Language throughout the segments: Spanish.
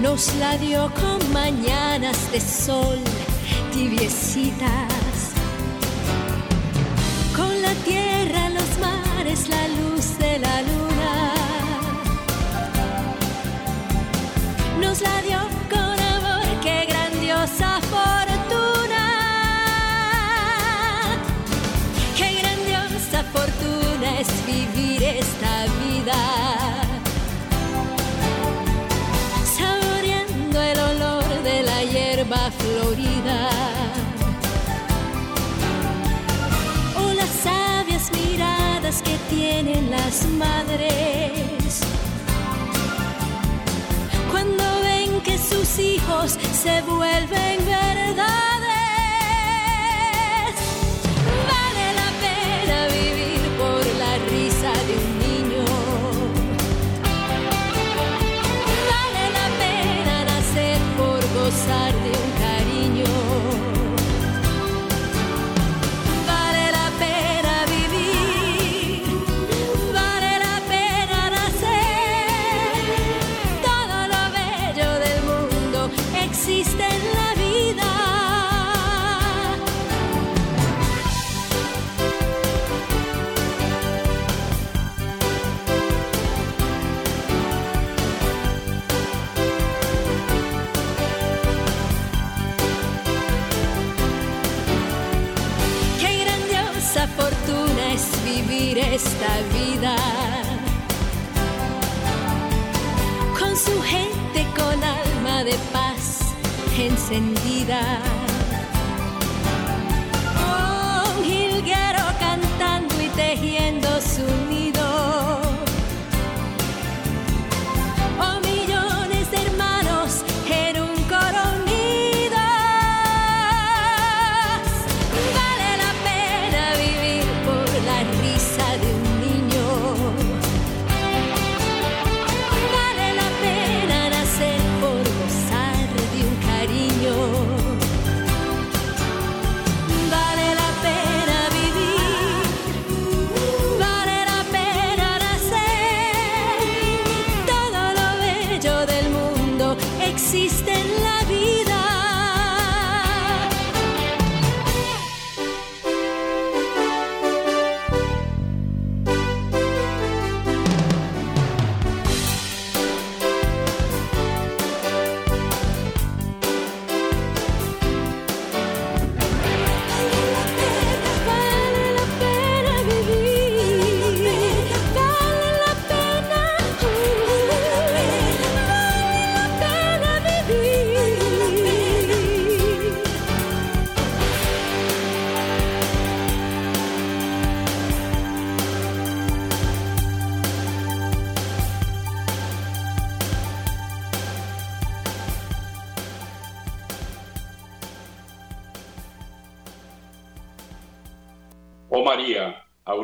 Nos la dio con mañanas de sol tibiecitas. Con la tierra, los mares, la luz de la luna. Nos la dio tienen las madres. Cuando ven que sus hijos se vuelven verdades.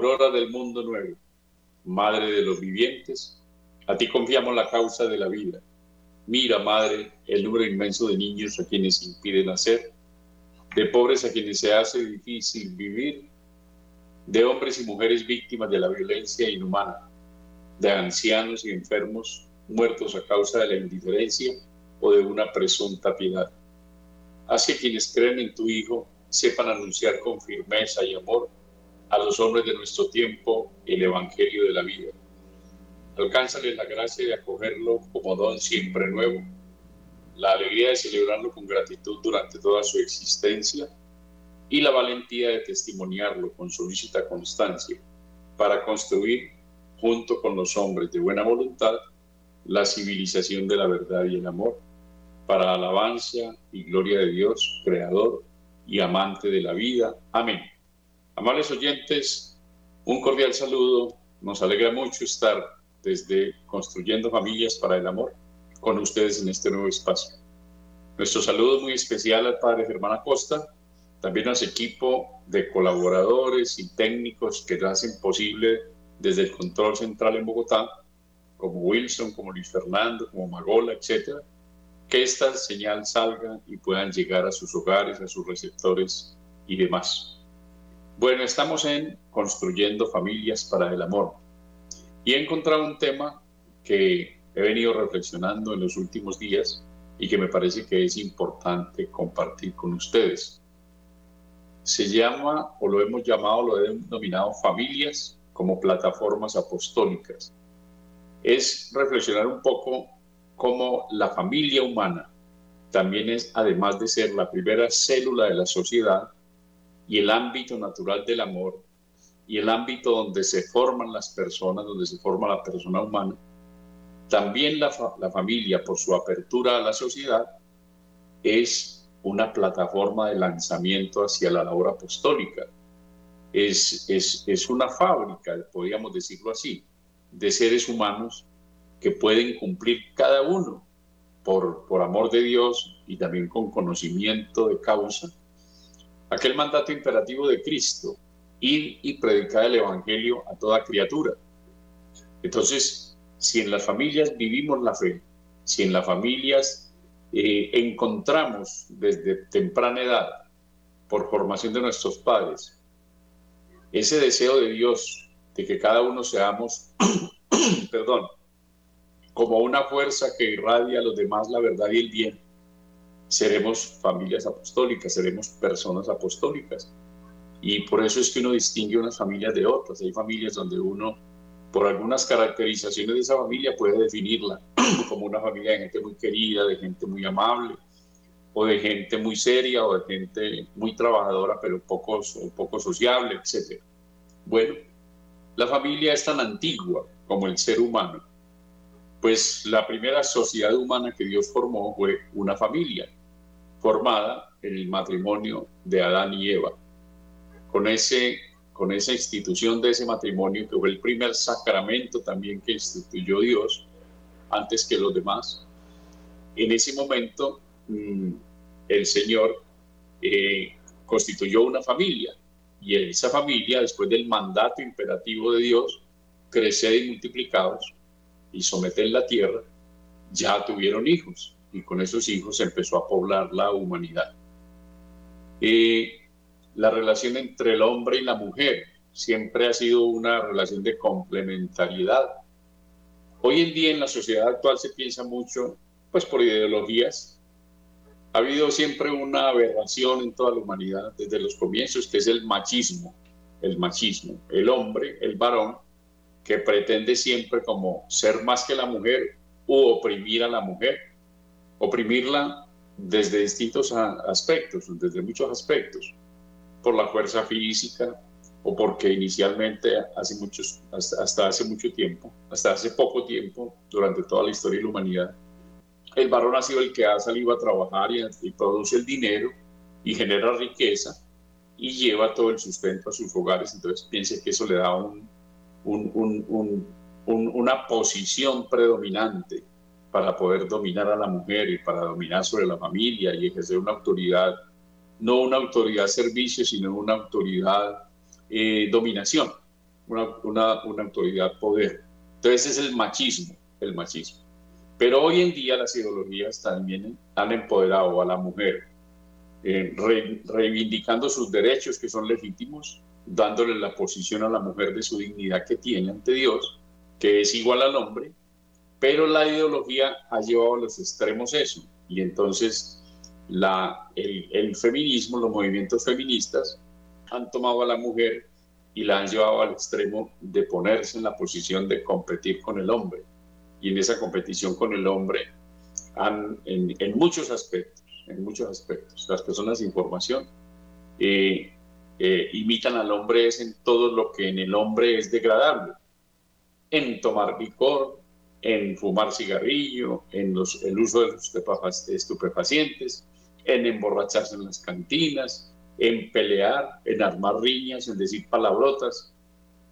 Aurora del mundo nuevo, Madre de los vivientes, a ti confiamos la causa de la vida. Mira, Madre, el número inmenso de niños a quienes impiden nacer, de pobres a quienes se hace difícil vivir, de hombres y mujeres víctimas de la violencia inhumana, de ancianos y enfermos muertos a causa de la indiferencia o de una presunta piedad. Haz que quienes creen en tu Hijo sepan anunciar con firmeza y amor a los hombres de nuestro tiempo el Evangelio de la vida. Alcánzales la gracia de acogerlo como don siempre nuevo, la alegría de celebrarlo con gratitud durante toda su existencia y la valentía de testimoniarlo con solícita constancia para construir, junto con los hombres de buena voluntad, la civilización de la verdad y el amor, para alabanza y gloria de Dios, Creador y amante de la vida. Amén. Amables oyentes, un cordial saludo. Nos alegra mucho estar desde Construyendo Familias para el Amor con ustedes en este nuevo espacio. Nuestro saludo muy especial al Padre Germán Acosta, también a su equipo de colaboradores y técnicos que lo hacen posible desde el control central en Bogotá, como Wilson, como Luis Fernando, como Magola, etcétera, que esta señal salga y puedan llegar a sus hogares, a sus receptores y demás. Bueno, estamos en Construyendo Familias para el Amor. Y he encontrado un tema que he venido reflexionando en los últimos días y que me parece que es importante compartir con ustedes. Se llama, o lo hemos llamado, lo he denominado familias como plataformas apostólicas. Es reflexionar un poco cómo la familia humana también es, además de ser la primera célula de la sociedad y el ámbito natural del amor y el ámbito donde se forman las personas, donde se forma la persona humana, también la, familia, por su apertura a la sociedad, es una plataforma de lanzamiento hacia la labor apostólica. Es, es, es una fábrica, podríamos decirlo así, de seres humanos que pueden cumplir cada uno por, por amor de Dios y también con conocimiento de causa, aquel mandato imperativo de Cristo, ir y predicar el Evangelio a toda criatura. Entonces, si en las familias vivimos la fe, si en las familias eh, encontramos desde temprana edad, por formación de nuestros padres, ese deseo de Dios de que cada uno seamos, perdón, como una fuerza que irradia a los demás la verdad y el bien, seremos familias apostólicas, seremos personas apostólicas. Y por eso es que uno distingue unas familias de otras. Hay familias donde uno por algunas caracterizaciones de esa familia puede definirla como una familia de gente muy querida, de gente muy amable, o de gente muy seria, o de gente muy trabajadora, pero poco, poco sociable, etc. Bueno, la familia es tan antigua como el ser humano, pues la primera sociedad humana que Dios formó fue una familia, formada en el matrimonio de Adán y Eva. Con ese con esa institución de ese matrimonio, que fue el primer sacramento también que instituyó Dios antes que los demás. En ese momento, mm, el Señor eh, constituyó una familia y esa familia, después del mandato imperativo de Dios, crecer y multiplicados y someter la tierra, ya tuvieron hijos y con esos hijos empezó a poblar la humanidad. Eh, la relación entre el hombre y la mujer siempre ha sido una relación de complementariedad. Hoy en día en la sociedad actual se piensa mucho, pues por ideologías. Ha habido siempre una aberración en toda la humanidad desde los comienzos, que es el machismo. El machismo, el hombre, el varón, que pretende siempre como ser más que la mujer o oprimir a la mujer, oprimirla desde distintos aspectos, desde muchos aspectos por la fuerza física o porque inicialmente hace muchos, hasta, hace mucho tiempo, hasta hace poco tiempo, durante toda la historia de la humanidad, el varón ha sido el que ha salido a trabajar y, produce el dinero y genera riqueza y lleva todo el sustento a sus hogares. Entonces piense que eso le da un, una posición predominante para poder dominar a la mujer y para dominar sobre la familia y ejercer una autoridad no una autoridad servicio, sino una autoridad eh, dominación, una, una, una, autoridad poder. Entonces es el machismo, el machismo. Pero hoy en día las ideologías también han empoderado a la mujer, eh, reivindicando sus derechos que son legítimos, dándole la posición a la mujer de su dignidad que tiene ante Dios, que es igual al hombre, pero la ideología ha llevado a los extremos eso. Y entonces el, feminismo, los movimientos feministas han tomado a la mujer y la han llevado al extremo de ponerse en la posición de competir con el hombre. Y en esa competición con el hombre, han, en, muchos aspectos, en muchos aspectos, las personas de información eh, eh, imitan al hombre es en todo lo que en el hombre es degradable, en tomar licor, en fumar cigarrillo, en los, el uso de estupefacientes, en emborracharse en las cantinas, en pelear, en armar riñas, en decir palabrotas.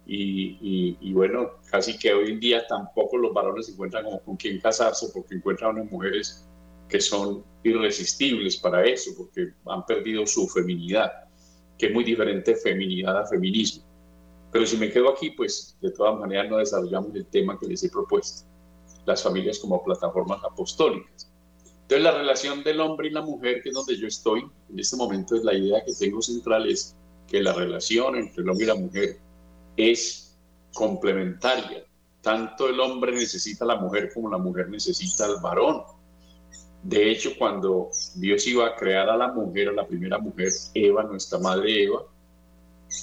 Y, bueno, casi que hoy en día tampoco los varones encuentran como con quién casarse porque encuentran unas mujeres que son irresistibles para eso, porque han perdido su feminidad, que es muy diferente feminidad a feminismo. Pero si me quedo aquí, pues de todas maneras no desarrollamos el tema que les he propuesto, las familias como plataformas apostólicas. Entonces la relación del hombre y la mujer, que es donde yo estoy, en este momento es la idea que tengo central es que la relación entre el hombre y la mujer es complementaria, tanto el hombre necesita a la mujer como la mujer necesita al varón. De hecho, cuando Dios iba a crear a la mujer, a la primera mujer, Eva, nuestra madre Eva,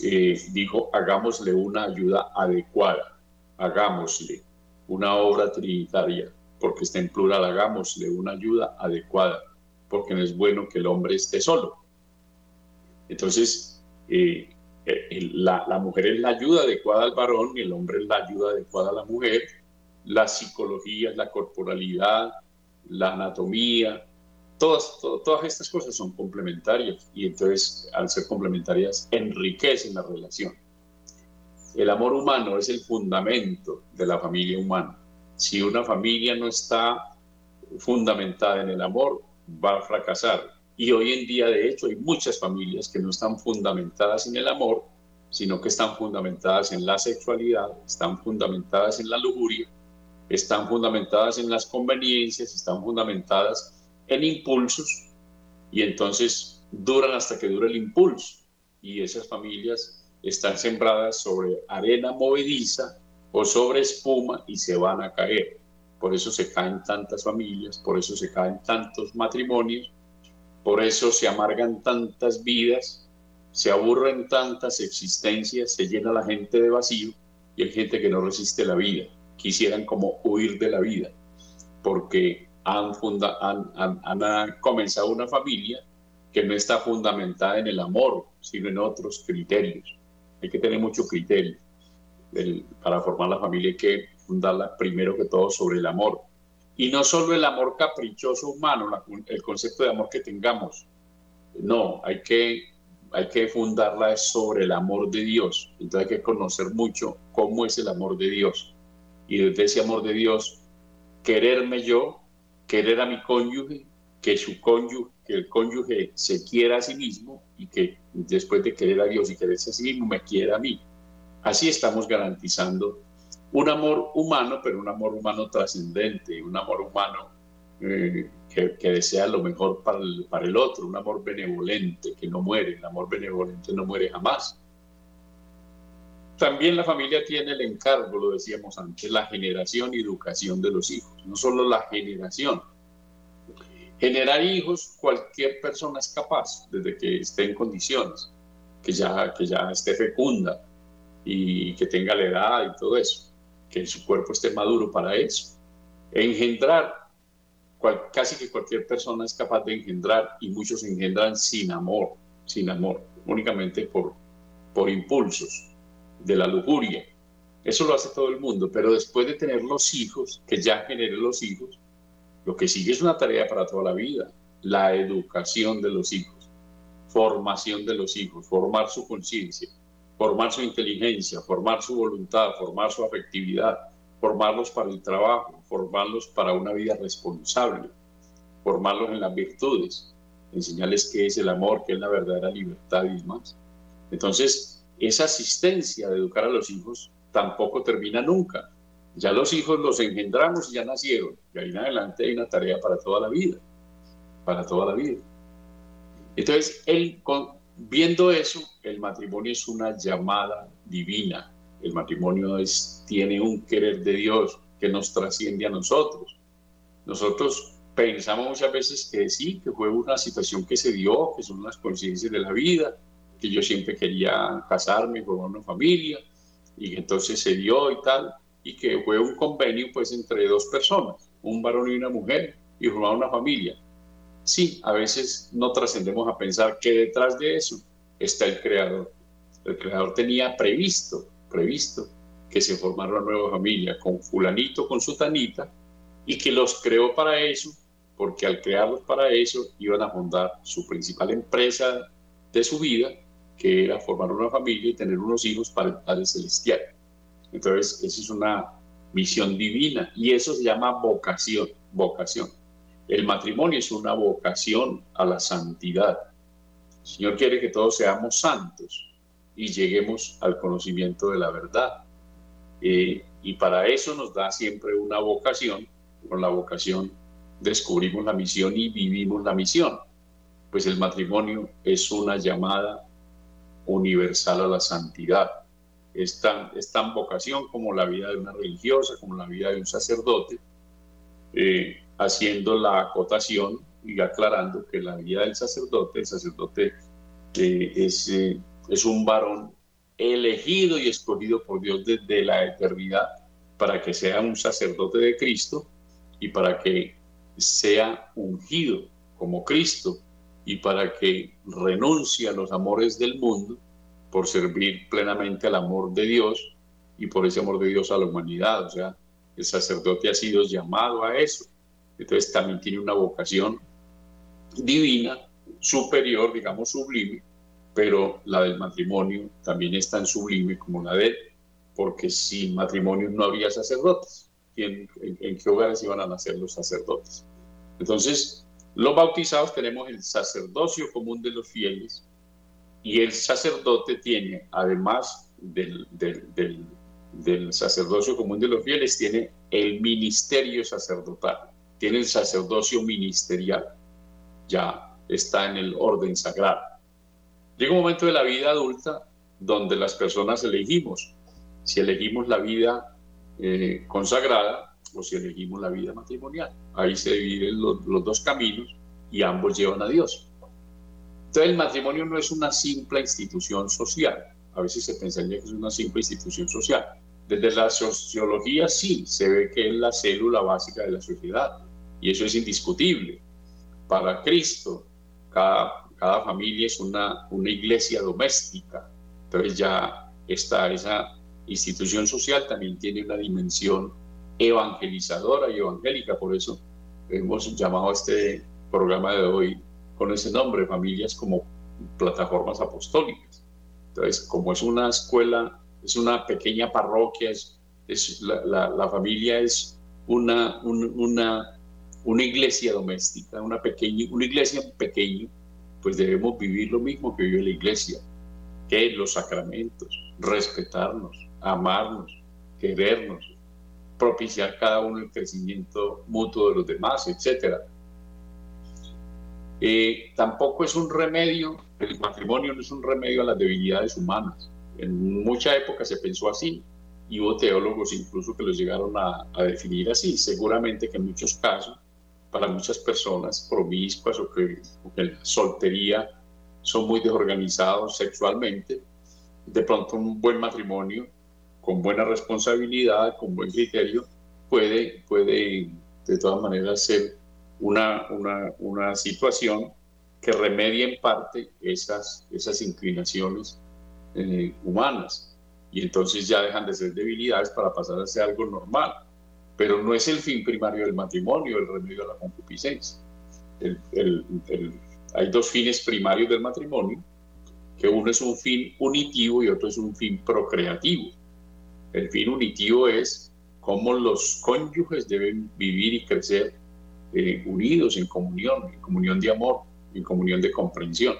eh, dijo, hagámosle una ayuda adecuada, hagámosle una obra trinitaria, porque está en plural, hagámosle una ayuda adecuada, porque no es bueno que el hombre esté solo. Entonces, eh, eh, la, la, mujer es la ayuda adecuada al varón y el hombre es la ayuda adecuada a la mujer. La psicología, la corporalidad, la anatomía, todas, todas estas cosas son complementarias y entonces al ser complementarias enriquecen la relación. El amor humano es el fundamento de la familia humana. Si una familia no está fundamentada en el amor, va a fracasar. Y hoy en día, de hecho, hay muchas familias que no están fundamentadas en el amor, sino que están fundamentadas en la sexualidad, están fundamentadas en la lujuria, están fundamentadas en las conveniencias, están fundamentadas en impulsos y entonces duran hasta que dura el impulso. Y esas familias están sembradas sobre arena movediza o sobre espuma y se van a caer. Por eso se caen tantas familias, por eso se caen tantos matrimonios, por eso se amargan tantas vidas, se aburren tantas existencias, se llena la gente de vacío y hay gente que no resiste la vida quisieran como huir de la vida, porque han, funda, han, comenzado una familia que no está fundamentada en el amor, sino en otros criterios. Hay que tener mucho criterio. para formar la familia hay que fundarla primero que todo sobre el amor. Y no solo el amor caprichoso humano, el concepto de amor que tengamos. No, hay que, hay que fundarla sobre el amor de Dios. Entonces hay que conocer mucho cómo es el amor de Dios y desde ese amor de Dios, quererme yo, querer a mi cónyuge, que su cónyuge, que el cónyuge se quiera a sí mismo y que después de querer a Dios y quererse a sí mismo, me quiera a mí. Así estamos garantizando un amor humano, pero un amor humano trascendente, un amor humano eh, que, que, desea lo mejor para el, para el otro, un amor benevolente que no muere, el amor benevolente no muere jamás. También la familia tiene el encargo, lo decíamos antes, la generación y educación de los hijos, no solo la generación. Generar hijos, cualquier persona es capaz, desde que esté en condiciones, que ya, que ya esté fecunda y que tenga la edad y todo eso, que su cuerpo esté maduro para eso. Engendrar, casi que cualquier persona es capaz de engendrar y muchos engendran sin amor, sin amor, únicamente por, por impulsos de la lujuria. Eso lo hace todo el mundo, pero después de tener los hijos, que ya generen los hijos, lo que sigue es una tarea para toda la vida, la educación de los hijos, formación de los hijos, formar su conciencia, formar su inteligencia, formar su voluntad, formar su afectividad, formarlos para el trabajo, formarlos para una vida responsable, formarlos en las virtudes, enseñarles qué es el amor, qué es la verdadera libertad y demás. Entonces, esa asistencia de educar a los hijos tampoco termina nunca. Ya los hijos los engendramos y ya nacieron. Y ahí en adelante hay una tarea para toda la vida. Para toda la vida. Entonces, él, viendo eso, el matrimonio es una llamada divina. El matrimonio es, tiene un querer de Dios que nos trasciende a nosotros. Nosotros pensamos muchas veces que sí, que fue una situación que se dio, que son las conciencias de la vida, que yo siempre quería casarme, formar una familia, y entonces se dio y tal, y que fue un convenio pues entre dos personas, un varón y una mujer, y formar una familia. Sí, a veces no trascendemos a pensar que detrás de eso está el creador. El creador tenía previsto, previsto que se formara una nueva familia con fulanito, con sutanita, y que los creó para eso, porque al crearlos para eso iban a fundar su principal empresa de su vida, que era formar una familia y tener unos hijos para el Padre Celestial. Entonces, esa es una misión divina y eso se llama vocación, vocación. El matrimonio es una vocación a la santidad. El Señor quiere que todos seamos santos y lleguemos al conocimiento de la verdad. Eh, y para eso nos da siempre una vocación. Con la vocación descubrimos la misión y vivimos la misión. Pues el matrimonio es una llamada universal a la santidad. Es tan, vocación como la vida de una religiosa, como la vida de un sacerdote, eh, haciendo la acotación y aclarando que la vida del sacerdote, el sacerdote eh, es, eh, es un varón elegido y escogido por Dios desde la eternidad para que sea un sacerdote de Cristo y para que sea ungido como Cristo y para que renuncie a los amores del mundo por servir plenamente al amor de Dios y por ese amor de Dios a la humanidad. O sea, el sacerdote ha sido llamado a eso. Entonces también tiene una vocación divina, superior, digamos, sublime, pero la del matrimonio también es tan sublime como la de él, porque sin matrimonio no habría sacerdotes. ¿En, en qué hogares iban a nacer los sacerdotes? Entonces, los bautizados tenemos el sacerdocio común de los fieles, y el sacerdote tiene, además del, sacerdocio común de los fieles, tiene el ministerio sacerdotal, tiene el sacerdocio ministerial, ya está en el orden sagrado. Llega un momento de la vida adulta donde las personas elegimos si elegimos la vida eh, consagrada o si elegimos la vida matrimonial. Ahí se dividen los dos caminos y ambos llevan a Dios. Entonces el matrimonio no es una simple institución social. A veces se pensaría que es una simple institución social. Desde la sociología sí, se ve que es la célula básica de la sociedad y eso es indiscutible. Para Cristo, cada, cada familia es una, una iglesia doméstica. Entonces ya está esa institución social también tiene una dimensión evangelizadora y evangélica. Por eso hemos llamado a este programa de hoy con ese nombre, familias como plataformas apostólicas. Entonces, como es una escuela, es una pequeña parroquia, es, la, familia es una, una, una iglesia doméstica, una, pequeña, una iglesia pequeña, pues debemos vivir lo mismo que vive la iglesia, que los sacramentos, respetarnos, amarnos, querernos, propiciar cada uno el crecimiento mutuo de los demás, etcétera eh, tampoco es un remedio, el matrimonio no es un remedio a las debilidades humanas. En mucha época se pensó así y hubo teólogos incluso que los llegaron a, definir así. Seguramente que en muchos casos, para muchas personas promiscuas o que, o la soltería son muy desorganizados sexualmente, de pronto un buen matrimonio con buena responsabilidad, con buen criterio, puede, puede de todas maneras ser una, una, situación que remedie en parte esas, esas inclinaciones eh, humanas. Y entonces ya dejan de ser debilidades para pasar a ser algo normal. Pero no es el fin primario del matrimonio, el remedio a la concupiscencia. El, el, hay dos fines primarios del matrimonio, que uno es un fin unitivo y otro es un fin procreativo. El fin unitivo es cómo los cónyuges deben vivir y crecer eh, unidos en comunión, en comunión de amor, en comunión de comprensión.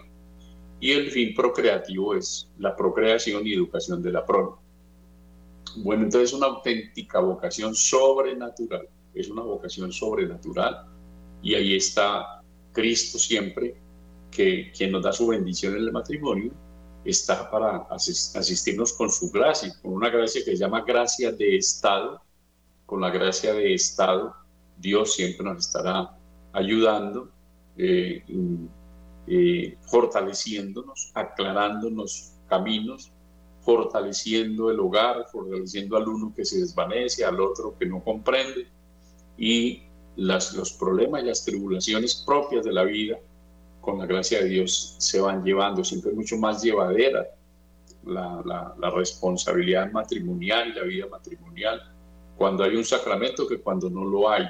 Y el fin procreativo es la procreación y educación de la prole. Bueno, entonces es una auténtica vocación sobrenatural, es una vocación sobrenatural. Y ahí está Cristo siempre, que quien nos da su bendición en el matrimonio, está para asistirnos con su gracia, con una gracia que se llama gracia de Estado, con la gracia de Estado Dios siempre nos estará ayudando, eh, eh, fortaleciéndonos, aclarándonos caminos, fortaleciendo el hogar, fortaleciendo al uno que se desvanece, al otro que no comprende, y las, los problemas y las tribulaciones propias de la vida, con la gracia de Dios, se van llevando, siempre mucho más llevadera la responsabilidad matrimonial y la vida matrimonial, cuando hay un sacramento que cuando no lo hay.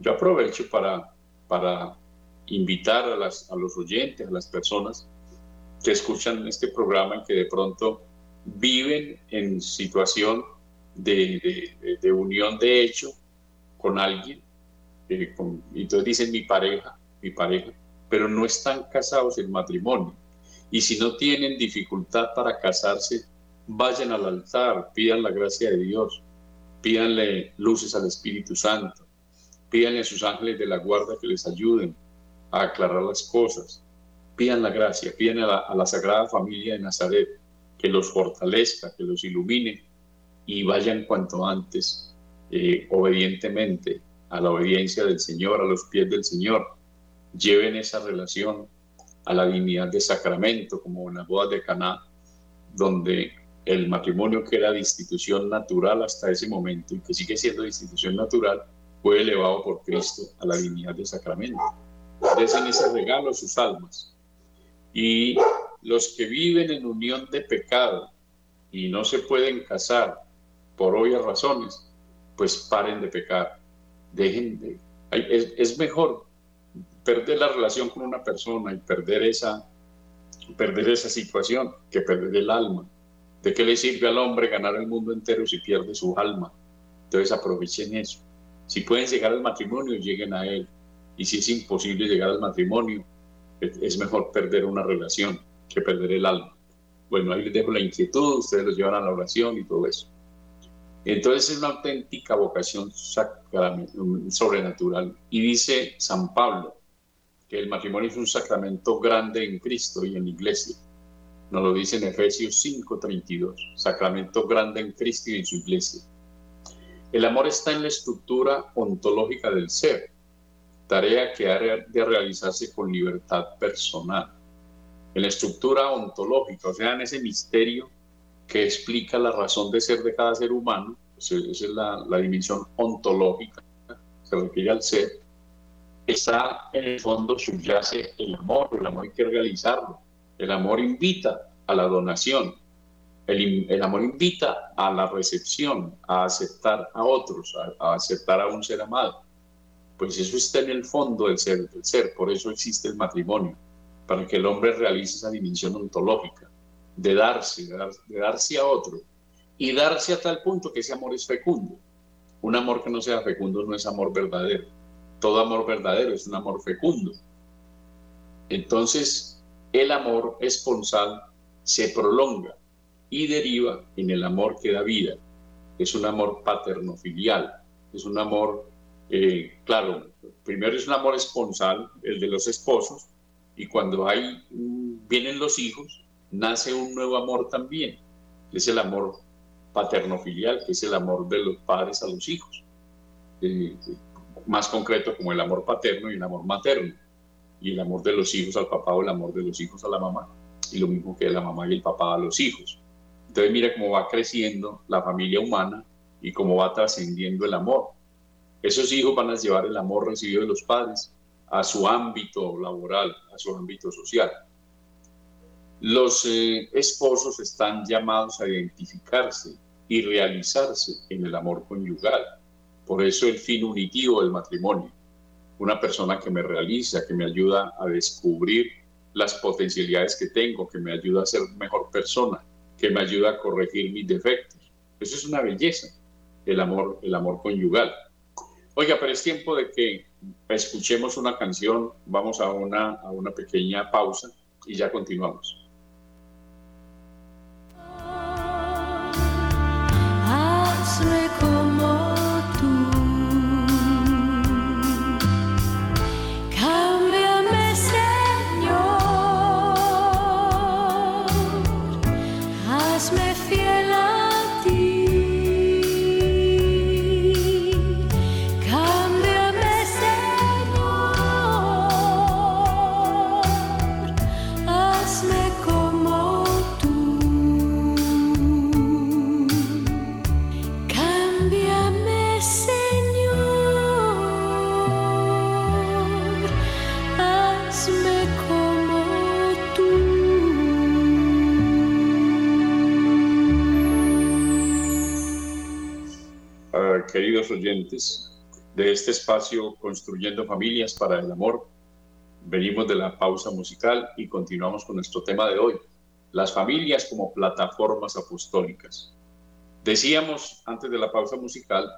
Yo aprovecho para, para invitar a, las, a los oyentes, a las personas que escuchan este programa y que de pronto viven en situación de, de, unión de hecho con alguien, eh, entonces dicen mi pareja, mi pareja, pero no están casados en matrimonio. Y si no tienen dificultad para casarse, vayan al altar, pidan la gracia de Dios, pídanle luces al Espíritu Santo, Pídanle a sus ángeles de la guarda que les ayuden a aclarar las cosas. Pidan la gracia, pidan a la, Sagrada Familia de Nazaret que los fortalezca, que los ilumine y vayan cuanto antes eh, obedientemente a la obediencia del Señor, a los pies del Señor. Lleven esa relación a la dignidad de sacramento, como en las bodas de Caná, donde el matrimonio que era de institución natural hasta ese momento y que sigue siendo de institución natural, fue elevado por Cristo a la dignidad de sacramento. Desen ese regalo a sus almas. Y los que viven en unión de pecado y no se pueden casar por obvias razones, pues paren de pecar. Dejen de... Es, es mejor perder la relación con una persona y perder esa, perder esa situación que perder el alma. ¿De qué le sirve al hombre ganar el mundo entero si pierde su alma? Entonces aprovechen eso. Si pueden llegar al matrimonio, lleguen a él. Y si es imposible llegar al matrimonio, es mejor perder una relación que perder el alma. Bueno, ahí les dejo la inquietud, ustedes los llevan a la oración y todo eso. Entonces es una auténtica vocación sobrenatural. Y dice San Pablo que el matrimonio es un sacramento grande en Cristo y en la iglesia. Nos lo dice en Efesios 5:32, sacramento grande en Cristo y en su iglesia. El amor está en la estructura ontológica del ser, tarea que ha de realizarse con libertad personal. En la estructura ontológica, o sea, en ese misterio que explica la razón de ser de cada ser humano, esa es la, la dimensión ontológica, se refiere al ser, está en el fondo subyace el amor, el amor hay que realizarlo. El amor invita a la donación, el, amor invita a la recepción, a aceptar a otros, a, aceptar a un ser amado. Pues eso está en el fondo del ser, del ser, por eso existe el matrimonio, para que el hombre realice esa dimensión ontológica, de darse, de, darse a otro, y darse a tal punto que ese amor es fecundo. Un amor que no sea fecundo no es amor verdadero. Todo amor verdadero es un amor fecundo. Entonces, el amor esponsal se prolonga y deriva en el amor que da vida. Es un amor paterno-filial, es un amor, eh, claro, primero es un amor esponsal, el de los esposos, y cuando hay, vienen los hijos, nace un nuevo amor también, es el amor paterno-filial, que es el amor de los padres a los hijos. Eh, más concreto como el amor paterno y el amor materno, y el amor de los hijos al papá o el amor de los hijos a la mamá, y lo mismo que la mamá y el papá a los hijos. Entonces mira cómo va creciendo la familia humana y cómo va trascendiendo el amor. Esos hijos van a llevar el amor recibido de los padres a su ámbito laboral, a su ámbito social. Los eh, esposos están llamados a identificarse y realizarse en el amor conyugal. Por eso el fin unitivo del matrimonio. Una persona que me realiza, que me ayuda a descubrir las potencialidades que tengo, que me ayuda a ser mejor persona, que me ayuda a corregir mis defectos. Eso es una belleza, el amor, el amor conyugal. Oiga, pero es tiempo de que escuchemos una canción, vamos a una, a una pequeña pausa y ya continuamos. De este espacio Construyendo Familias para el Amor. Venimos de la pausa musical y continuamos con nuestro tema de hoy, las familias como plataformas apostólicas. Decíamos antes de la pausa musical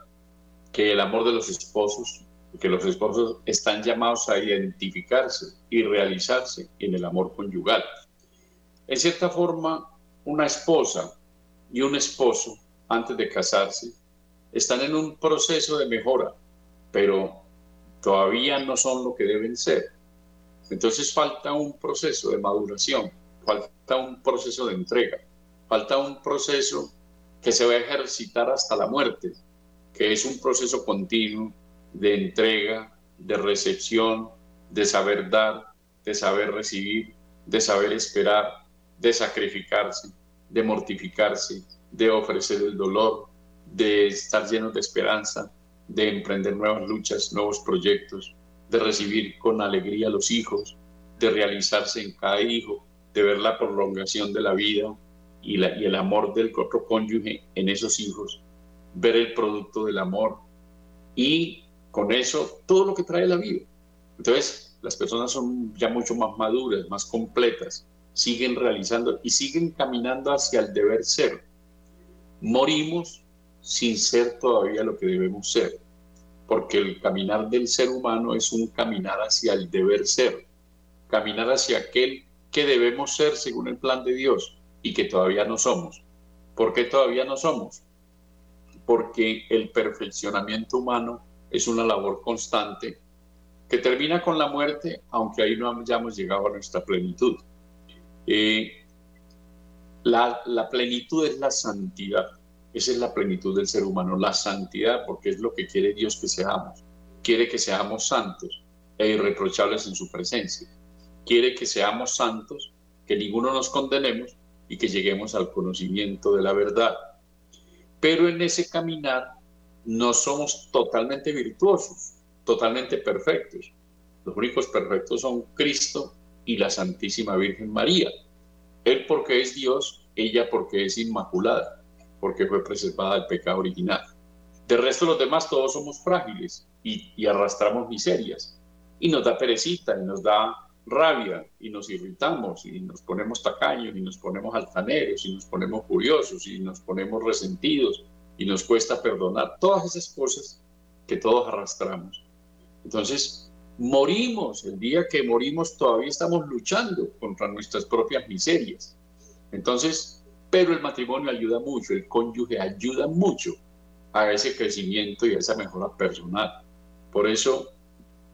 que el amor de los esposos, que los esposos están llamados a identificarse y realizarse en el amor conyugal. En cierta forma, una esposa y un esposo, antes de casarse, están en un proceso de mejora, pero todavía no son lo que deben ser. Entonces falta un proceso de maduración, falta un proceso de entrega, falta un proceso que se va a ejercitar hasta la muerte, que es un proceso continuo de entrega, de recepción, de saber dar, de saber recibir, de saber esperar, de sacrificarse, de mortificarse, de ofrecer el dolor, de estar llenos de esperanza, de emprender nuevas luchas, nuevos proyectos, de recibir con alegría a los hijos, de realizarse en cada hijo, de ver la prolongación de la vida y, la, y el amor del otro cónyuge en esos hijos, ver el producto del amor y con eso todo lo que trae la vida. Entonces, las personas son ya mucho más maduras, más completas, siguen realizando y siguen caminando hacia el deber ser. Morimos sin ser todavía lo que debemos ser, porque el caminar del ser humano es un caminar hacia el deber ser, caminar hacia aquel que debemos ser según el plan de Dios y que todavía no somos. ¿Por qué todavía no somos? Porque el perfeccionamiento humano es una labor constante que termina con la muerte, aunque ahí no hayamos llegado a nuestra plenitud. Eh, la, la plenitud es la santidad. Esa es la plenitud del ser humano, la santidad, porque es lo que quiere Dios que seamos. Quiere que seamos santos e irreprochables en su presencia. Quiere que seamos santos, que ninguno nos condenemos y que lleguemos al conocimiento de la verdad. Pero en ese caminar no somos totalmente virtuosos, totalmente perfectos. Los únicos perfectos son Cristo y la Santísima Virgen María. Él porque es Dios, ella porque es inmaculada, porque fue preservada del pecado original. De resto los demás todos somos frágiles y, arrastramos miserias. Y nos da perecita y nos da rabia y nos irritamos y nos ponemos tacaños y nos ponemos altaneros y nos ponemos furiosos y nos ponemos resentidos y nos cuesta perdonar. Todas esas cosas que todos arrastramos. Entonces, morimos, el día que morimos todavía estamos luchando contra nuestras propias miserias. Entonces, pero el matrimonio ayuda mucho, el cónyuge ayuda mucho a ese crecimiento y a esa mejora personal. Por eso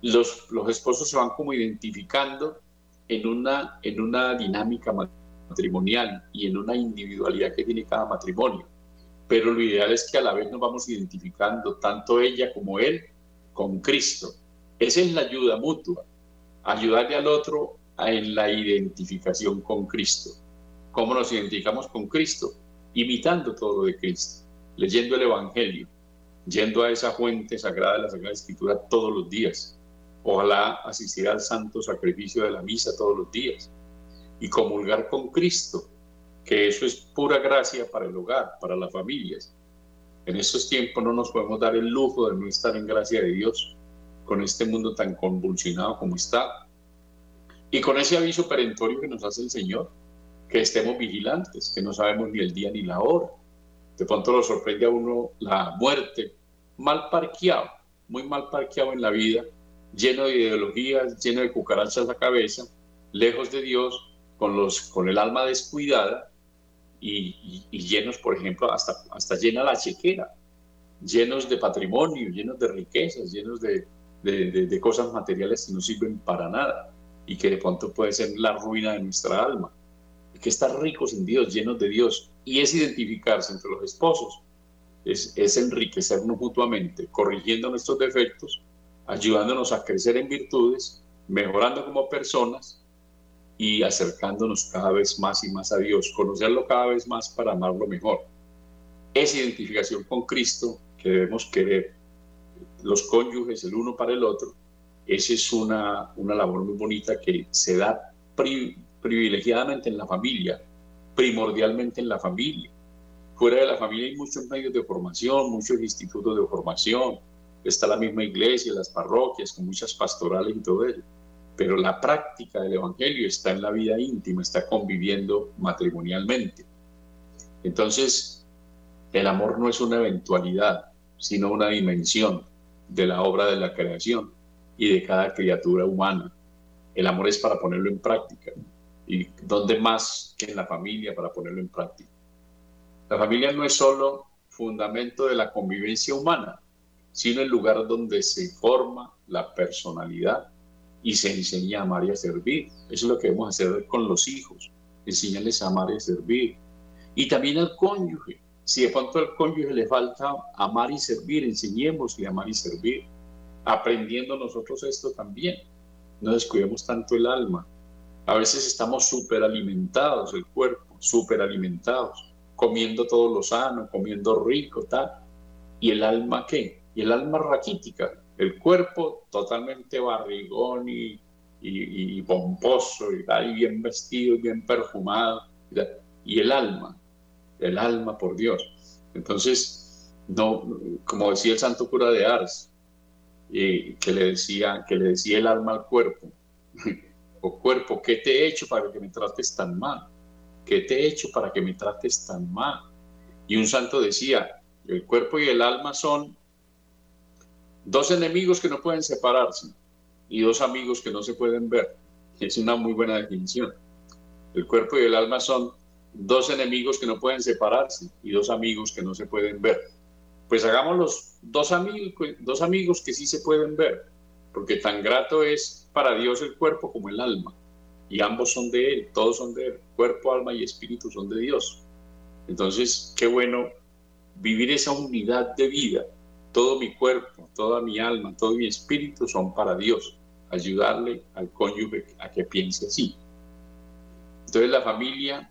los, los esposos se van como identificando en una, en una dinámica matrimonial y en una individualidad que tiene cada matrimonio. Pero lo ideal es que a la vez nos vamos identificando, tanto ella como él, con Cristo. Esa es la ayuda mutua, ayudarle al otro en la identificación con Cristo. ¿Cómo nos identificamos con Cristo? Imitando todo lo de Cristo, leyendo el Evangelio, yendo a esa fuente sagrada de la Sagrada Escritura todos los días. Ojalá asistir al santo sacrificio de la misa todos los días y comulgar con Cristo, que eso es pura gracia para el hogar, para las familias. En estos tiempos no nos podemos dar el lujo de no estar en gracia de Dios con este mundo tan convulsionado como está. Y con ese aviso perentorio que nos hace el Señor, que estemos vigilantes, que no sabemos ni el día ni la hora. De pronto lo sorprende a uno la muerte, mal parqueado, muy mal parqueado en la vida, lleno de ideologías, lleno de cucarachas a la cabeza, lejos de Dios, con, los, con el alma descuidada y, llenos, por ejemplo, hasta, hasta llena la chequera, llenos de patrimonio, llenos de riquezas, llenos de, de, cosas materiales que no sirven para nada y que de pronto puede ser la ruina de nuestra alma. Que estar ricos en Dios, llenos de Dios, y es identificarse entre los esposos, es, es enriquecernos mutuamente, corrigiendo nuestros defectos, ayudándonos a crecer en virtudes, mejorando como personas y acercándonos cada vez más y más a Dios, conocerlo cada vez más para amarlo mejor. Esa identificación con Cristo que debemos querer, los cónyuges el uno para el otro, esa es una, una labor muy bonita que se da privilegiadamente en la familia, primordialmente en la familia. Fuera de la familia hay muchos medios de formación, muchos institutos de formación, está la misma iglesia, las parroquias, con muchas pastorales y todo eso pero la práctica del Evangelio está en la vida íntima, está conviviendo matrimonialmente. Entonces, el amor no es una eventualidad, sino una dimensión de la obra de la creación y de cada criatura humana. El amor es para ponerlo en práctica. ¿Y dónde más que en la familia para ponerlo en práctica? La familia no es solo fundamento de la convivencia humana, sino el lugar donde se forma la personalidad y se enseña a amar y a servir. Eso es lo que debemos hacer con los hijos, enseñarles a amar y a servir. Y también al cónyuge. Si de pronto al cónyuge le falta amar y servir, enseñémosle a amar y servir, aprendiendo nosotros esto también. No descuidemos tanto el alma. A veces estamos súper alimentados, el cuerpo, súper alimentados, comiendo todo lo sano, comiendo rico, tal. ¿Y el alma qué? Y el alma raquítica, el cuerpo totalmente barrigón y, y, pomposo, y, y bien vestido, bien perfumado. Y el alma, el alma por Dios. Entonces, no, como decía el santo cura de Ars, que, le decía, que le decía el alma al cuerpo, o cuerpo, ¿qué te he hecho para que me trates tan mal? ¿Qué te he hecho para que me trates tan mal? Y un santo decía, el cuerpo y el alma son dos enemigos que no pueden separarse y dos amigos que no se pueden ver. Es una muy buena definición. El cuerpo y el alma son dos enemigos que no pueden separarse y dos amigos que no se pueden ver. Pues hagamos los dos amigos, dos amigos que sí se pueden ver, porque tan grato es para Dios el cuerpo como el alma, y ambos son de Él, todos son de Él, cuerpo, alma y espíritu son de Dios. Entonces, qué bueno vivir esa unidad de vida. Todo mi cuerpo, toda mi alma, todo mi espíritu son para Dios. Ayudarle al cónyuge a que piense así. Entonces la familia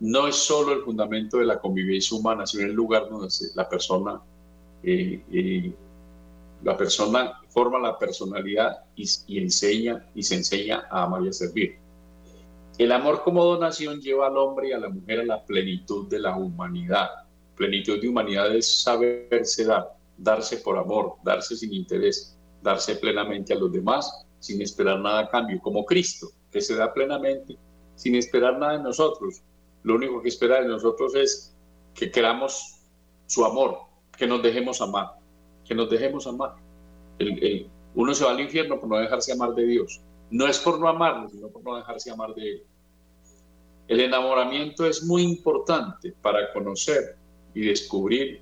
no es solo el fundamento de la convivencia humana, sino el lugar donde la persona, eh, eh, la persona forma la personalidad y, enseña y se enseña a amar y a servir. El amor como donación lleva al hombre y a la mujer a la plenitud de la humanidad. Plenitud de humanidad es saberse dar, darse por amor, darse sin interés, darse plenamente a los demás sin esperar nada a cambio, como Cristo, que se da plenamente sin esperar nada de nosotros, lo único que espera de nosotros es que queramos su amor, que nos dejemos amar, que nos dejemos amar. El, uno se va al infierno por no dejarse amar de Dios. No es por no amarlo, sino por no dejarse amar de Él. El enamoramiento es muy importante para conocer y descubrir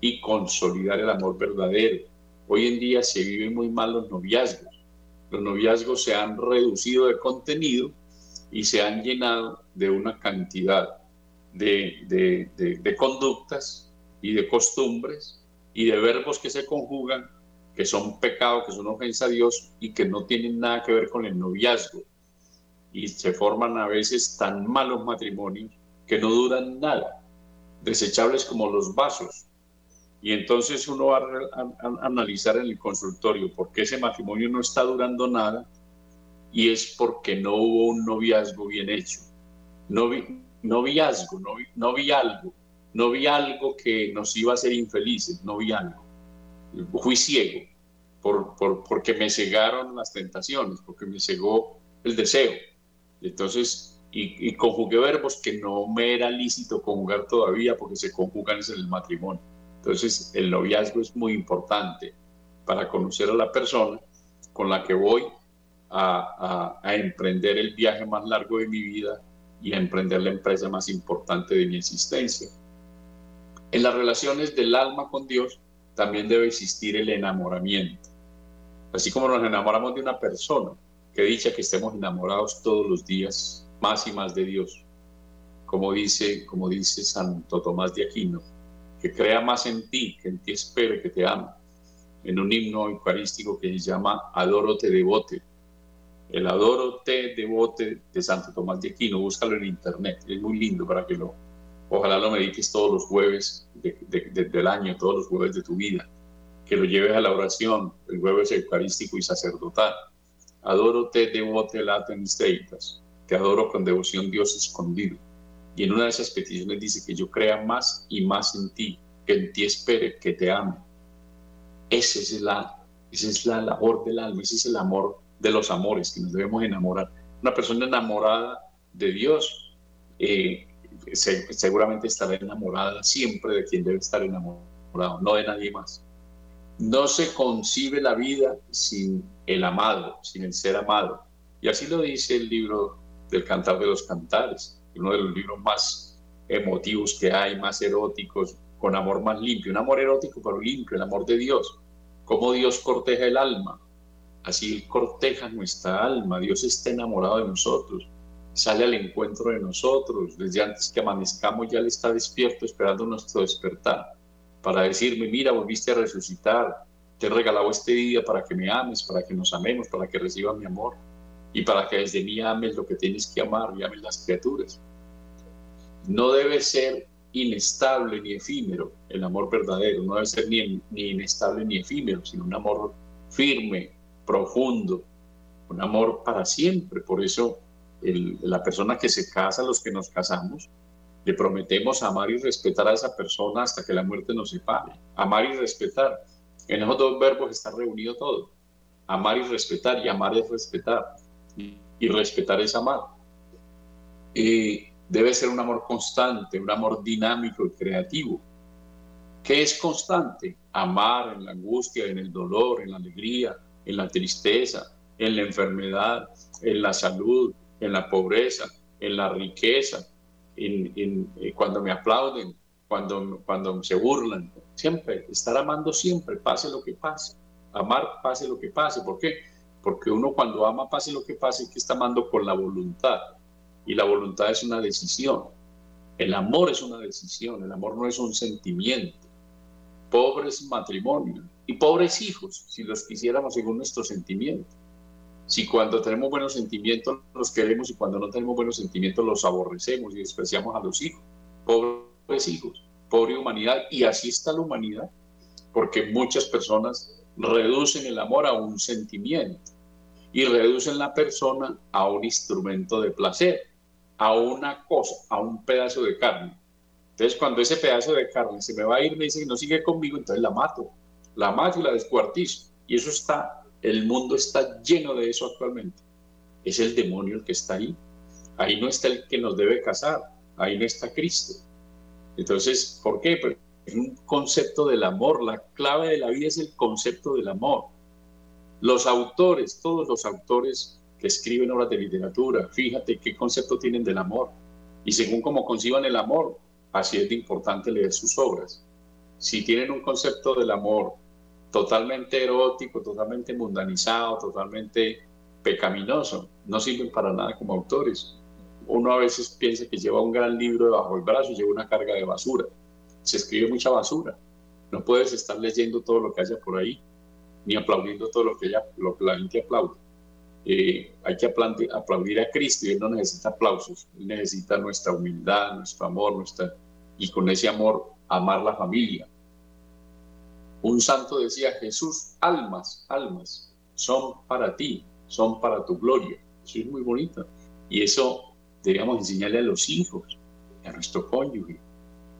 y consolidar el amor verdadero. Hoy en día se viven muy mal los noviazgos. Los noviazgos se han reducido de contenido y se han llenado de una cantidad de, de, conductas y de costumbres y de verbos que se conjugan que son pecado, que son ofensa a Dios y que no tienen nada que ver con el noviazgo. Y se forman a veces tan malos matrimonios que no duran nada, desechables como los vasos. Y entonces uno va a, analizar en el consultorio por qué ese matrimonio no está durando nada y es porque no hubo un noviazgo bien hecho. No vi, noviazgo, no vi, no vi algo, que nos iba a hacer infelices, no vi algo. Fui ciego por, por, porque me cegaron las tentaciones, porque me cegó el deseo. Entonces, y, y, conjugué verbos que no me era lícito conjugar todavía porque se conjugan en el matrimonio. Entonces, el noviazgo es muy importante para conocer a la persona con la que voy a, emprender el viaje más largo de mi vida y a emprender la empresa más importante de mi existencia. En las relaciones del alma con Dios también debe existir el enamoramiento. Así como nos enamoramos de una persona, que dicha que estemos enamorados todos los días más y más de Dios. Como dice, como dice Santo Tomás de Aquino, que crea más en ti, que en ti espere, que te ama. En un himno eucarístico que se llama Adoro te devote, el Adoro Te Devote de Santo Tomás de Aquino, búscalo en internet, es muy lindo para que lo, ojalá lo medites todos los jueves del año, todos los jueves de tu vida, que lo lleves a la oración, el jueves eucarístico y sacerdotal. Adoro Te Devote Latenis Deitas, te adoro con devoción Dios escondido. Y en una de esas peticiones dice que yo crea más y más en ti, que en ti espere, que te ame. Esa es la, esa es la labor del alma, ese es el amor de los amores, que nos debemos enamorar. Una persona enamorada de Dios eh, seguramente estará enamorada siempre de quien debe estar enamorado, no de nadie más. No se concibe la vida sin el amado, sin el ser amado. Y así lo dice el libro del Cantar de los Cantares, uno de los libros más emotivos que hay, más eróticos, con amor más limpio. Un amor erótico pero limpio, el amor de Dios. Cómo Dios corteja el alma, Así corteja nuestra alma. Dios está enamorado de nosotros. Sale al encuentro de nosotros, desde antes que amanezcamos ya Él está despierto esperando nuestro despertar, para decirme, mira, volviste a resucitar, te he regalado este día para que me ames, para que nos amemos, para que reciba mi amor y para que desde mí ames lo que tienes que amar y ames las criaturas. No debe ser inestable ni efímero el amor verdadero, no debe ser ni, ni inestable ni efímero, sino un amor firme, profundo, un amor para siempre. Por eso la persona que se casa, los que nos casamos, le prometemos amar y respetar a esa persona hasta que la muerte nos separe. Amar y respetar. En esos dos verbos está reunido todo. Amar y respetar, y amar es respetar, y respetar es amar. Y debe ser un amor constante, un amor dinámico y creativo. ¿Qué es constante? Amar en la angustia, en el dolor, en la alegría, en la tristeza, en la enfermedad, en la salud, en la pobreza, en la riqueza, en, eh, cuando me aplauden, cuando, cuando se burlan. Siempre, estar amando siempre, pase lo que pase. Amar, pase lo que pase. ¿Por qué? Porque uno cuando ama, pase lo que pase, que está amando con la voluntad. Y la voluntad es una decisión. El amor es una decisión, el amor no es un sentimiento. Pobres matrimonios y pobres hijos, si los quisiéramos según nuestro sentimiento. Si cuando tenemos buenos sentimientos los queremos y cuando no tenemos buenos sentimientos los aborrecemos y despreciamos a los hijos. Pobres hijos, pobre humanidad. Y así está la humanidad, porque muchas personas reducen el amor a un sentimiento y reducen la persona a un instrumento de placer, a una cosa, a un pedazo de carne. Entonces, cuando ese pedazo de carne se me va a ir, me dice que no sigue conmigo, entonces la mato. La mato y la descuartizo. Y eso está el mundo está lleno de eso actualmente. Es el demonio el que está ahí. Ahí no está el que nos debe casar, ahí no está Cristo. Entonces, ¿por qué? Pues es un concepto del amor. La clave de la vida es el concepto del amor. Los autores, todos los autores que escriben obras de literatura, fíjate qué concepto tienen del amor. Y según cómo conciban el amor, así es de importante leer sus obras. Si tienen un concepto del amor totalmente erótico, totalmente mundanizado, totalmente pecaminoso. No sirven para nada como autores. Uno a veces piensa que lleva un gran libro debajo del brazo, lleva una carga de basura. Se escribe mucha basura. No puedes estar leyendo todo lo que haya por ahí, ni aplaudiendo todo lo que, ella, lo que la gente aplaude. Eh, hay que aplaudir a Cristo y Él no necesita aplausos, Él necesita nuestra humildad, nuestro amor, nuestra, y con ese amor amar la familia, un santo decía, Jesús, almas, almas, son para ti, son para tu gloria. Eso es muy bonito. Y eso debemos enseñarle a los hijos, a nuestro cónyuge,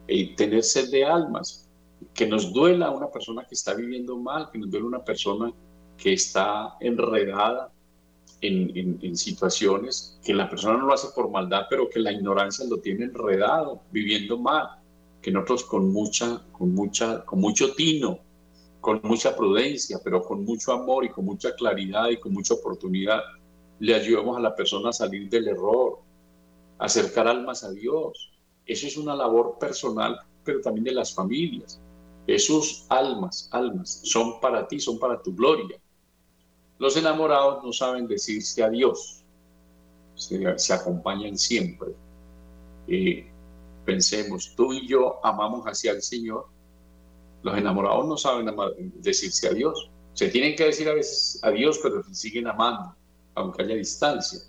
y tener sed de almas, que nos duela una persona que está viviendo mal, que nos duela una persona que está enredada en, en, situaciones que la persona no lo hace por maldad, pero que la ignorancia lo tiene enredado, viviendo mal, que nosotros con mucha, con mucha, con mucho tino, con mucha prudencia, pero con mucho amor y con mucha claridad y con mucha oportunidad, le ayudamos a la persona a salir del error, acercar almas a Dios. Eso es una labor personal, pero también de las familias. Esos almas, almas, son para ti, son para tu gloria. Los enamorados no saben decirse adiós, se, se acompañan siempre. Eh, pensemos, tú y yo amamos hacia el Señor, los enamorados no saben decirse adiós. Se tienen que decir a veces adiós, pero se siguen amando, aunque haya distancia.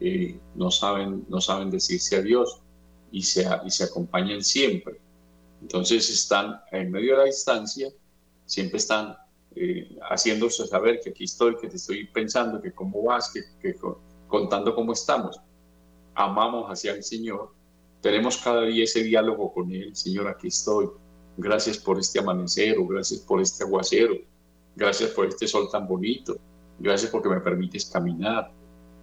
Eh, no, saben, no saben decirse adiós y se, y se acompañan siempre. Entonces están en medio de la distancia, siempre están eh, haciéndose saber que aquí estoy, que te estoy pensando, que cómo vas, que contando cómo estamos. Amamos hacia el Señor, tenemos cada día ese diálogo con Él, Señor, aquí estoy, Gracias por este amanecer, o gracias por este aguacero, gracias por este sol tan bonito, gracias porque me permites caminar.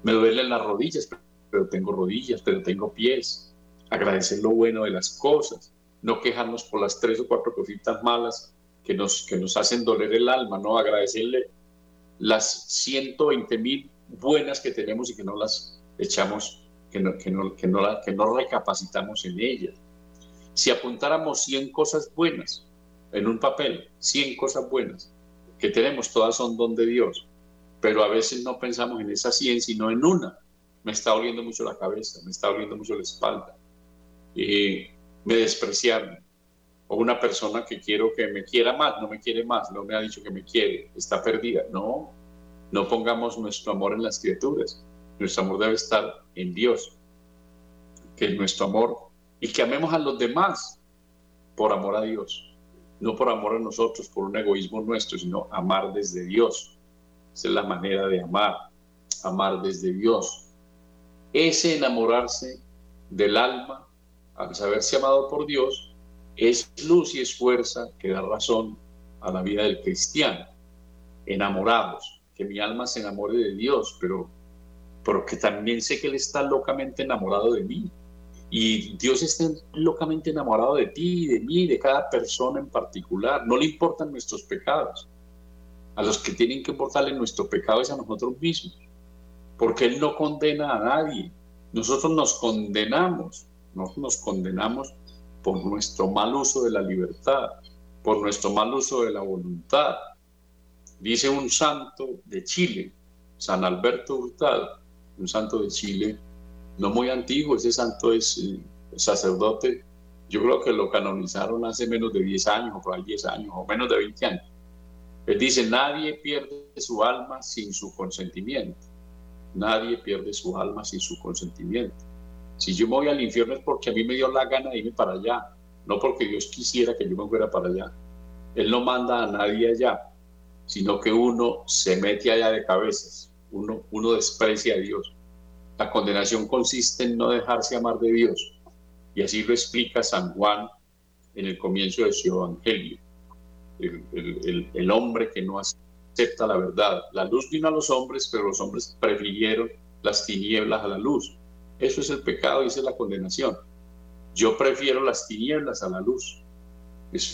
Me duelen las rodillas, pero tengo rodillas, pero tengo pies. Agradecer lo bueno de las cosas, no quejarnos por las tres o cuatro cositas malas que nos, que nos hacen doler el alma, no agradecerle las 120 mil buenas que tenemos y que no las echamos, que no, que no, que no, que no recapacitamos en ellas si apuntáramos 100 cosas buenas en un papel, 100 cosas buenas que tenemos, todas son don de Dios, pero a veces no pensamos en esas 100, sino en una, me está doliendo mucho la cabeza, me está doliendo mucho la espalda, y me despreciaron. O una persona que quiero que me quiera más, no me quiere más, no me ha dicho que me quiere, está perdida. No, no pongamos nuestro amor en las criaturas, nuestro amor debe estar en Dios, que nuestro amor, y que amemos a los demás por amor a Dios, no por amor a nosotros, por un egoísmo nuestro, sino amar desde Dios. Esa es la manera de amar, amar desde Dios. Ese enamorarse del alma, al saberse amado por Dios, es luz y es fuerza que da razón a la vida del cristiano. Enamorados, que mi alma se enamore de Dios, pero porque también sé que Él está locamente enamorado de mí. Y Dios está locamente enamorado de ti, de mí, de cada persona en particular. No le importan nuestros pecados. A los que tienen que importarle nuestro pecado es a nosotros mismos. Porque Él no condena a nadie. Nosotros nos condenamos. Nosotros nos condenamos por nuestro mal uso de la libertad, por nuestro mal uso de la voluntad. Dice un santo de Chile, San Alberto Hurtado, un santo de Chile, no muy antiguo, ese santo es eh, sacerdote, yo creo que lo canonizaron hace menos de 10 años, o por ahí 10 años, o menos de 20 años. Él dice, nadie pierde su alma sin su consentimiento. Nadie pierde su alma sin su consentimiento. Si yo me voy al infierno es porque a mí me dio la gana de irme para allá, no porque Dios quisiera que yo me fuera para allá. Él no manda a nadie allá, sino que uno se mete allá de cabezas, uno, uno desprecia a Dios. La condenación consiste en no dejarse amar de Dios. Y así lo explica San Juan en el comienzo de su Evangelio. El, hombre que no acepta la verdad. La luz vino a los hombres, pero los hombres prefirieron las tinieblas a la luz. Eso es el pecado esa es la condenación. Yo prefiero las tinieblas a la luz. Es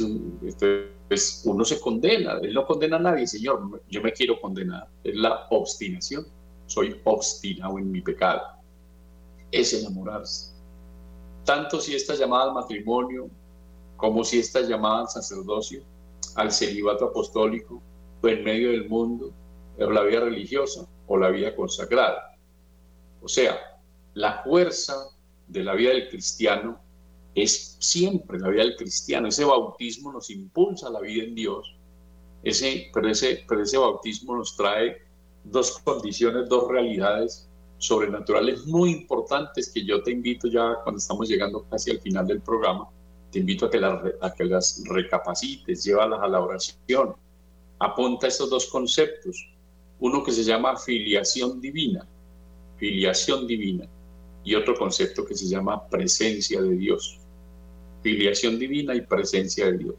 es, uno se condena, él no condena a nadie, Señor, yo me quiero condenar. Es la obstinación soy obstinado en mi pecado. Es enamorarse. Tanto si está llamada al matrimonio, como si está llamada al sacerdocio, al celibato apostólico, o en medio del mundo, o la vida religiosa, o la vida consagrada. O sea, la fuerza de la vida del cristiano es siempre la vida del cristiano. Ese bautismo nos impulsa a la vida en Dios, ese, pero, ese, pero ese bautismo nos trae dos condiciones, dos realidades sobrenaturales muy importantes que yo te invito ya cuando estamos llegando casi al final del programa, te invito a que, a que las recapacites, llévalas a la oración, apunta estos dos conceptos, uno que se llama filiación divina, filiación divina, y otro concepto que se llama presencia de Dios, filiación divina y presencia de Dios.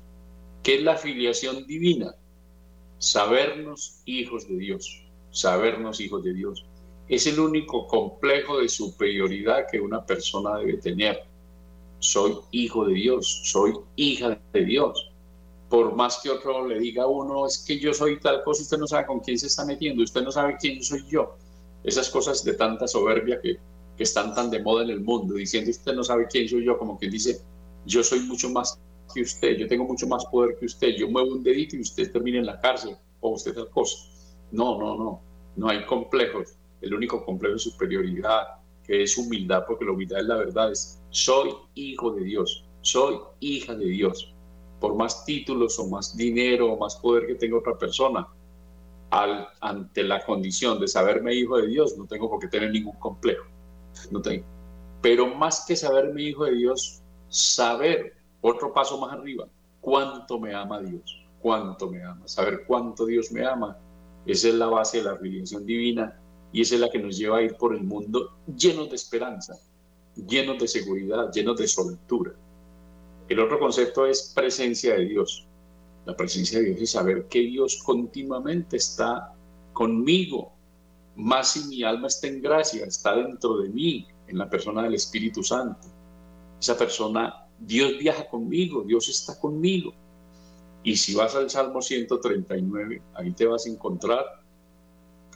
¿Qué es la filiación divina? Sabernos hijos de Dios sabernos hijos de Dios. Es el único complejo de superioridad que una persona debe tener. Soy hijo de Dios, soy hija de Dios. Por más que otro le diga a uno, es que yo soy tal cosa, usted no sabe con quién se está metiendo, usted no sabe quién soy yo. Esas cosas de tanta soberbia que, que están tan de moda en el mundo, diciendo usted no sabe quién soy yo, como quien dice, yo soy mucho más que usted, yo tengo mucho más poder que usted, yo muevo un dedito y usted termina en la cárcel, o usted tal cosa. No, no, no no hay complejos. El único complejo de superioridad, que es humildad, porque la humildad es la verdad, es soy hijo de Dios, soy hija de Dios. Por más títulos o más dinero o más poder que tenga otra persona, al, ante la condición de saberme hijo de Dios, no tengo por qué tener ningún complejo. No tengo. Pero más que saberme hijo de Dios, saber, otro paso más arriba, cuánto me ama Dios, cuánto me ama, saber cuánto Dios me ama esa es la base de la religión divina y es la que nos lleva a ir por el mundo llenos de esperanza, llenos de seguridad, llenos de soltura. El otro concepto es presencia de Dios. La presencia de Dios es saber que Dios continuamente está conmigo, más si mi alma está en gracia, está dentro de mí, en la persona del Espíritu Santo. Esa persona, Dios viaja conmigo, Dios está conmigo. Y si vas al Salmo 139, ahí te vas a encontrar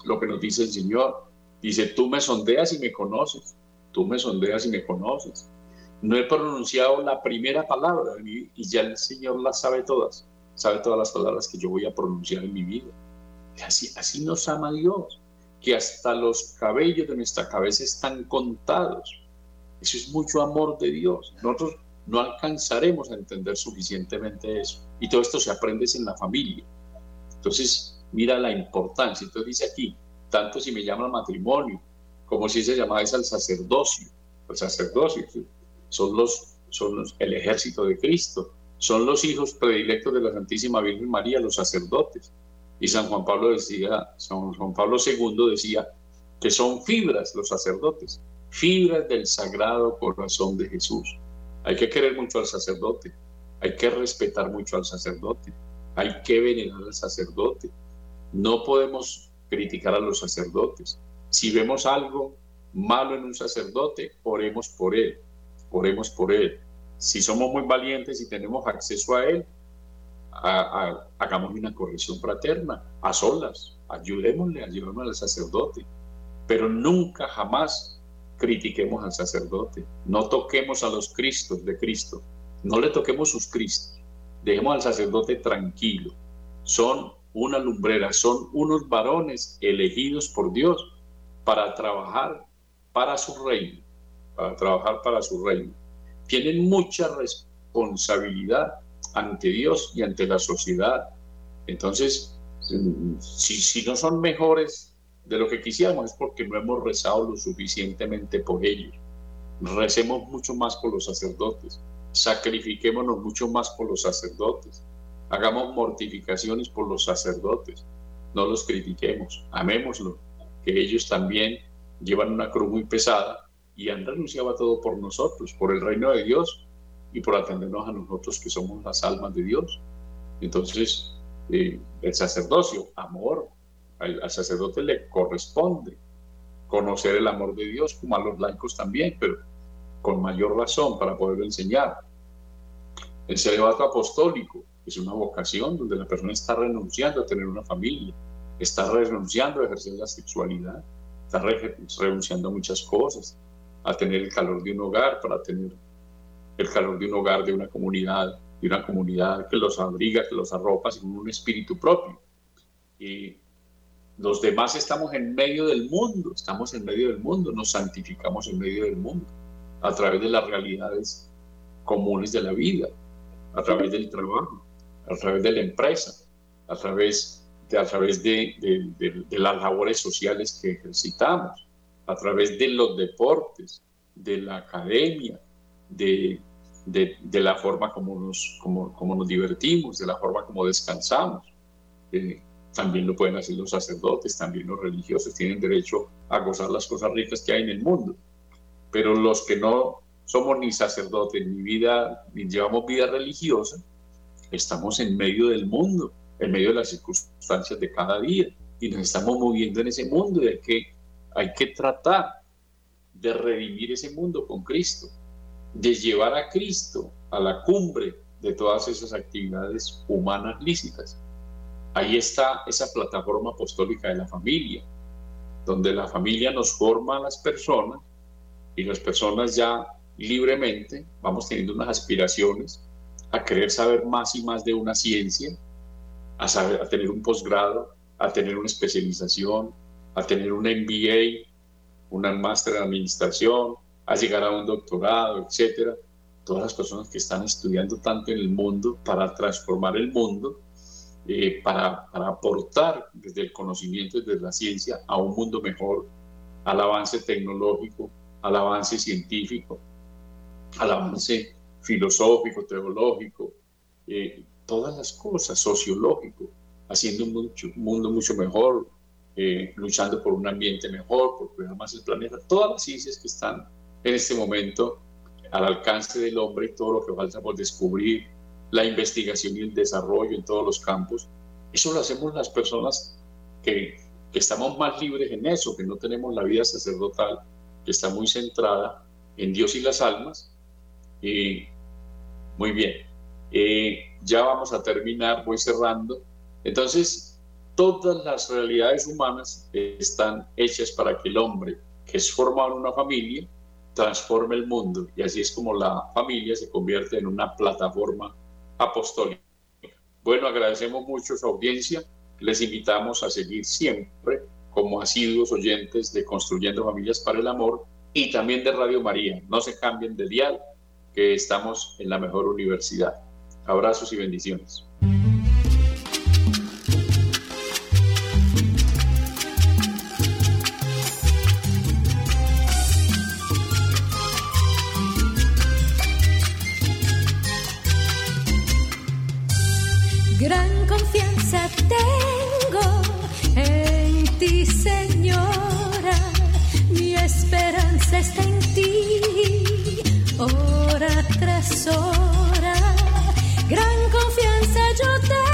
lo que nos dice el Señor. Dice, tú me sondeas y me conoces, tú me sondeas y me conoces. No he pronunciado la primera palabra y ya el Señor las sabe todas, sabe todas las palabras que yo voy a pronunciar en mi vida. Así, así nos ama Dios. que hasta los cabellos de nuestra cabeza están contados. Eso es mucho amor de Dios. Nosotros no alcanzaremos a entender suficientemente eso. Y todo esto se aprende en la familia. Entonces, mira la importancia. Entonces dice aquí, tanto si me llama matrimonio, como si se llamaba al sacerdocio. El sacerdocio son los, son el ejército de Cristo, son los hijos predilectos de la Santísima Virgen María, los sacerdotes. Y San Juan Pablo decía, San Juan Pablo II decía que son fibras los sacerdotes, fibras del sagrado corazón de Jesús. Hay que querer mucho al sacerdote, hay que respetar mucho al sacerdote, hay que venerar al sacerdote. No podemos criticar a los sacerdotes. Si vemos algo malo en un sacerdote, oremos por él, oremos por él. Si somos muy valientes y tenemos acceso a él, hagamos una corrección fraterna, a solas, ayudémosle, ayudémosle al sacerdote, pero nunca jamás critiquemos al sacerdote, no toquemos a los Cristos de Cristo, no le toquemos sus Cristos, dejemos al sacerdote tranquilo, son una lumbrera, son unos varones elegidos por Dios para trabajar para su reino, para trabajar para su reino. Tienen mucha responsabilidad ante Dios y ante la sociedad. Entonces, si, si no son mejores de lo que quisiéramos es porque no hemos rezado lo suficientemente por ellos. Recemos mucho más por los sacerdotes, sacrifiquémonos mucho más por los sacerdotes, hagamos mortificaciones por los sacerdotes, no los critiquemos, amémoslo, que ellos también llevan una cruz muy pesada y han renunciado a todo por nosotros, por el reino de Dios, y por atendernos a nosotros que somos las almas de Dios. Entonces, eh, el sacerdocio, amor, al, al, sacerdote le corresponde conocer el amor de Dios, como a los laicos también, pero con mayor razón para poderlo enseñar. El celibato apostólico es una vocación donde la persona está renunciando a tener una familia, está renunciando a ejercer la sexualidad, está renunciando a muchas cosas, a tener el calor de un hogar, para tener el calor de un hogar, de una comunidad, de una comunidad que los abriga, que los arropa sin un espíritu propio. Y los demás estamos en medio del mundo, estamos en medio del mundo, nos santificamos en medio del mundo, a través de las realidades comunes de la vida, a través del trabajo, a través de la empresa, a través de, a través de, de, de las labores sociales que ejercitamos, a través de los deportes, de la academia, de, de, de, la forma como nos, como, como, nos divertimos, de la forma como descansamos. Eh, también lo pueden hacer los sacerdotes, también los religiosos tienen derecho a gozar las cosas ricas que hay en el mundo. Pero los que no somos ni sacerdotes ni vida, ni llevamos vida religiosa, estamos en medio del mundo, en medio de las circunstancias de cada día y nos estamos moviendo en ese mundo y que, hay que tratar de redimir ese mundo con Cristo de llevar a Cristo a la cumbre de todas esas actividades humanas lícitas. Ahí está esa plataforma apostólica de la familia, donde la familia nos forma a las personas y las personas ya libremente vamos teniendo unas aspiraciones a querer saber más y más de una ciencia, a, saber, tener un posgrado, a tener una especialización, a tener un MBA, una máster en administración, a llegar a un doctorado, etcétera. Todas las personas que están estudiando tanto en el mundo para transformar el mundo, eh, para, para, aportar desde el conocimiento, desde la ciencia, a un mundo mejor, al avance tecnológico, al avance científico, al avance filosófico, teológico, eh, todas las cosas, sociológico, haciendo un un mundo mucho mejor, eh, luchando por un ambiente mejor, por cuidar más el planeta, todas las ciencias que están en este momento al alcance del hombre y todo lo que falta por descubrir, la investigación y el desarrollo en todos los campos. Eso lo hacemos las personas que, que estamos más libres en eso, que no tenemos la vida sacerdotal, que está muy centrada en Dios y las almas. Y muy bien, eh, ya vamos a terminar, voy cerrando. Entonces, todas las realidades humanas están hechas para que el hombre, que es formado en una familia, transforme el mundo y así es como la familia se convierte en una plataforma apostólica. Bueno, agradecemos mucho su audiencia, les invitamos a seguir siempre como asiduos oyentes de Construyendo Familias para el Amor y también de Radio María. No se cambien de dial, que estamos en la mejor universidad. Abrazos y bendiciones. Está en ti, hora tras hora. Gran confianza yo te